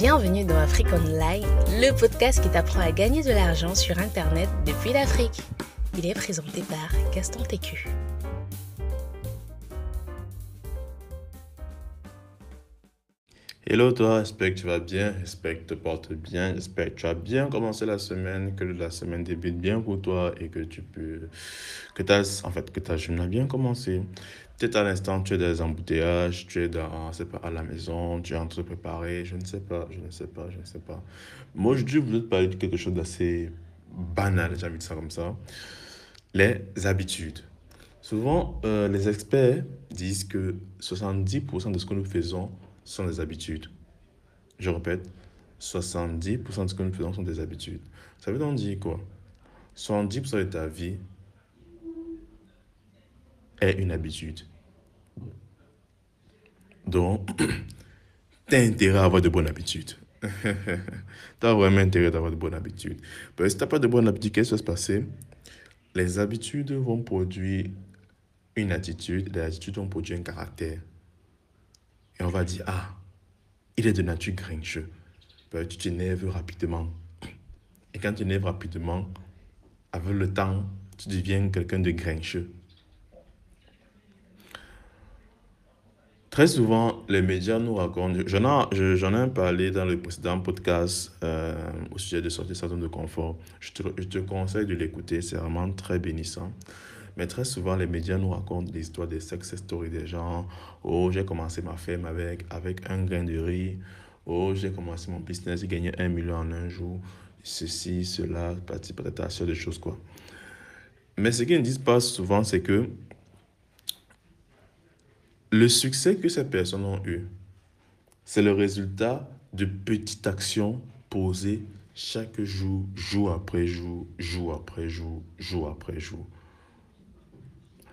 Bienvenue dans Afrique Online, le podcast qui t'apprend à gagner de l'argent sur Internet depuis l'Afrique. Il est présenté par Gaston Técu. Hello toi, j'espère que tu vas bien, j'espère que tu te portes bien, j'espère que tu as bien commencé la semaine, que la semaine débute bien pour toi et que tu peux, que ta, en fait, que ta journée a bien commencé. Peut-être à l'instant, tu es dans les embouteillages, tu es dans, c'est pas, à la maison, tu es en train de préparer, je ne sais pas, je ne sais pas, je ne sais pas. Moi, je voulais te parler de quelque chose d'assez banal, j'ai envie de ça comme ça. Les habitudes. Souvent, euh, les experts disent que 70% de ce que nous faisons sont des habitudes. Je répète, 70% de ce que nous faisons sont des habitudes. Ça veut donc dire quoi? 70% de ta vie est une habitude. Donc, tu as intérêt à avoir de bonnes habitudes. tu as vraiment intérêt d'avoir de bonnes habitudes. Parce que si tu n'as pas de bonnes habitudes, qu'est-ce qui va se passer? Les habitudes vont produire une attitude, les attitudes vont produire un caractère. Et on va dire, ah, il est de nature grincheux. Tu t'énerves rapidement. Et quand tu t'énerves rapidement, avec le temps, tu deviens quelqu'un de grincheux. Très souvent, les médias nous racontent, j'en ai, j'en ai parlé dans le précédent podcast euh, au sujet de sortir sa zone de confort. Je te, je te conseille de l'écouter, c'est vraiment très bénissant. Mais très souvent, les médias nous racontent l'histoire des success stories des gens. Oh, j'ai commencé ma ferme avec, avec un grain de riz. Oh, j'ai commencé mon business, j'ai gagné un million en un jour. Ceci, cela, peut-être peut de choses, quoi. Mais ce qu'ils ne disent pas souvent, c'est que le succès que ces personnes ont eu, c'est le résultat de petites actions posées chaque jour, jour après jour, jour après jour, jour après jour.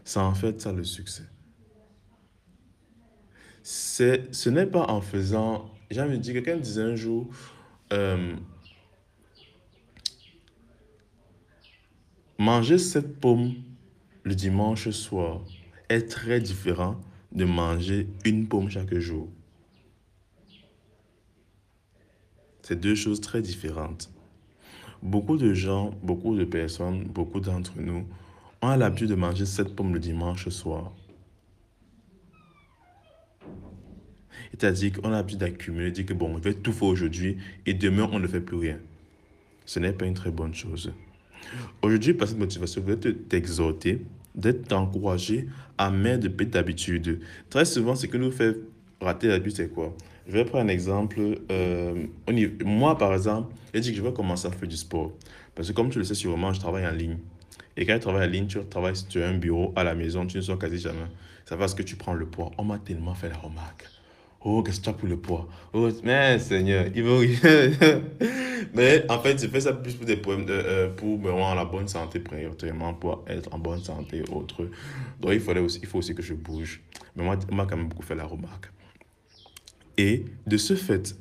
C'est en fait ça le succès. Ce n'est pas en faisant... J'ai envie de dire, quelqu'un disait un jour, euh, manger cette pomme le dimanche soir est très différent de manger une pomme chaque jour. C'est deux choses très différentes. Beaucoup de gens, beaucoup de personnes, beaucoup d'entre nous on a l'habitude de manger cette pomme le dimanche soir. C'est-à-dire qu'on a l'habitude d'accumuler, dire que bon, on fait tout faire aujourd'hui et demain, on ne fait plus rien. Ce n'est pas une très bonne chose. Aujourd'hui, par cette motivation, je vais t'exhorter, d'être encouragé à mettre de petites habitudes. Très souvent, ce que nous fait rater l'habitude, c'est quoi? Je vais prendre un exemple. Euh, moi, par exemple, je dis que je vais commencer à faire du sport. Parce que comme tu le sais sûrement, je travaille en ligne. Et quand tu travailles en ligne, tu travailles sur un bureau à la maison, tu ne sors quasi jamais. Ça va ce que tu prends le poids? On m'a tellement fait la remarque. Oh, qu'est-ce que tu as pour le poids? Oh, mais Seigneur, il veut. mais en fait, je fais ça plus pour des problèmes, euh, pour vraiment la bonne santé, prioritairement, pour être en bonne santé, autre. Donc, il, fallait aussi, il faut aussi que je bouge. Mais moi, on m'a quand même beaucoup fait la remarque. Et de ce fait,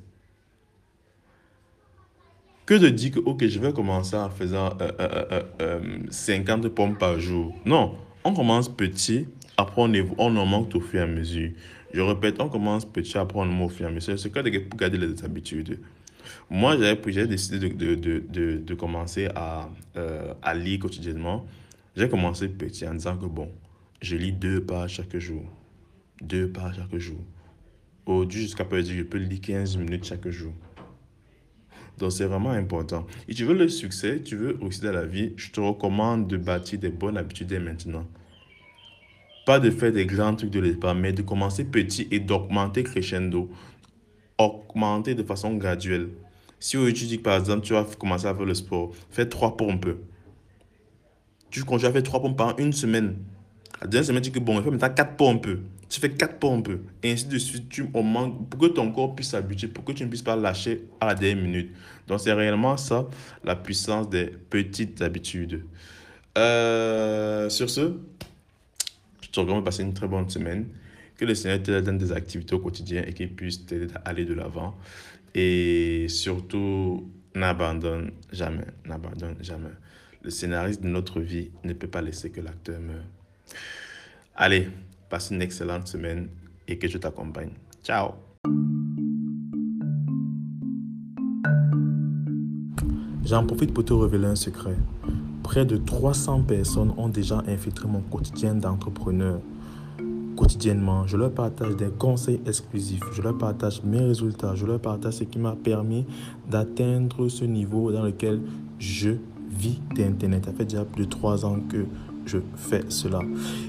que de dire que, ok, je vais commencer en faisant 50 euh, euh, euh, pommes par jour. Non, on commence petit, après on, on augmente au fur et à mesure. Je répète, on commence petit, après on augmente au fur et à mesure. C'est pour garder les habitudes. Moi, j'ai décidé de, de, de, de, commencer à, à lire quotidiennement. J'ai commencé petit en disant que, bon, je lis deux pages chaque jour. Deux pages chaque jour. Aujourd'hui, jusqu'à présent, je peux lire 15 minutes chaque jour. Donc, c'est vraiment important. Et tu veux le succès, tu veux aussi dans la vie, je te recommande de bâtir des bonnes habitudes dès maintenant. Pas de faire des grands trucs de départ, mais de commencer petit et d'augmenter crescendo. Augmenter de façon graduelle. Si aujourd'hui, dis que par exemple, tu vas commencer à faire le sport, fais trois pompes. Tu continues à faire trois pompes pendant une semaine. La deuxième semaine, tu dis que bon, il faut maintenant quatre pompes tu fais quatre pompes, et ainsi de suite, tu augmentes pour que ton corps puisse s'habituer, pour que tu ne puisses pas lâcher à la dernière minute. Donc, c'est réellement ça, la puissance des petites habitudes. Euh, sur ce, je te recommande de passer une très bonne semaine. Que le Seigneur te donne des activités au quotidien et qu'il puisse t'aider à aller de l'avant. Et surtout, n'abandonne jamais, n'abandonne jamais. Le scénariste de notre vie ne peut pas laisser que l'acteur meure. Allez, Passe une excellente semaine et que je t'accompagne. Ciao J'en profite pour te révéler un secret. Près de 300 personnes ont déjà infiltré mon quotidien d'entrepreneur. Quotidiennement, je leur partage des conseils exclusifs, je leur partage mes résultats, je leur partage ce qui m'a permis d'atteindre ce niveau dans lequel je vis d'Internet. Ça fait déjà plus de 3 ans que je fais cela.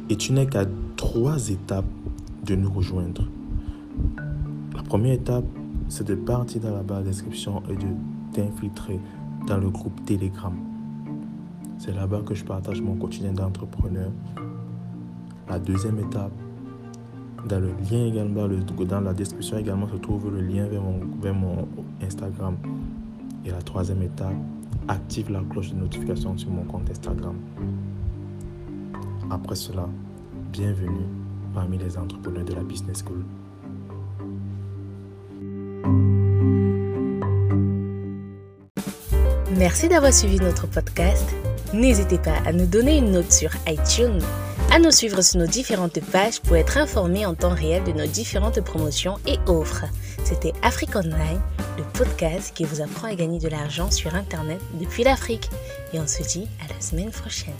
Et tu n'es qu'à trois étapes de nous rejoindre. La première étape, c'est de partir dans la barre description et de t'infiltrer dans le groupe Telegram. C'est là-bas que je partage mon quotidien d'entrepreneur. La deuxième étape, dans le lien également, dans la description également se trouve le lien vers mon, vers mon Instagram. Et la troisième étape, active la cloche de notification sur mon compte Instagram. Après cela, bienvenue parmi les entrepreneurs de la Business School. Merci d'avoir suivi notre podcast. N'hésitez pas à nous donner une note sur iTunes, à nous suivre sur nos différentes pages pour être informé en temps réel de nos différentes promotions et offres. C'était Afrique Online, le podcast qui vous apprend à gagner de l'argent sur Internet depuis l'Afrique. Et on se dit à la semaine prochaine.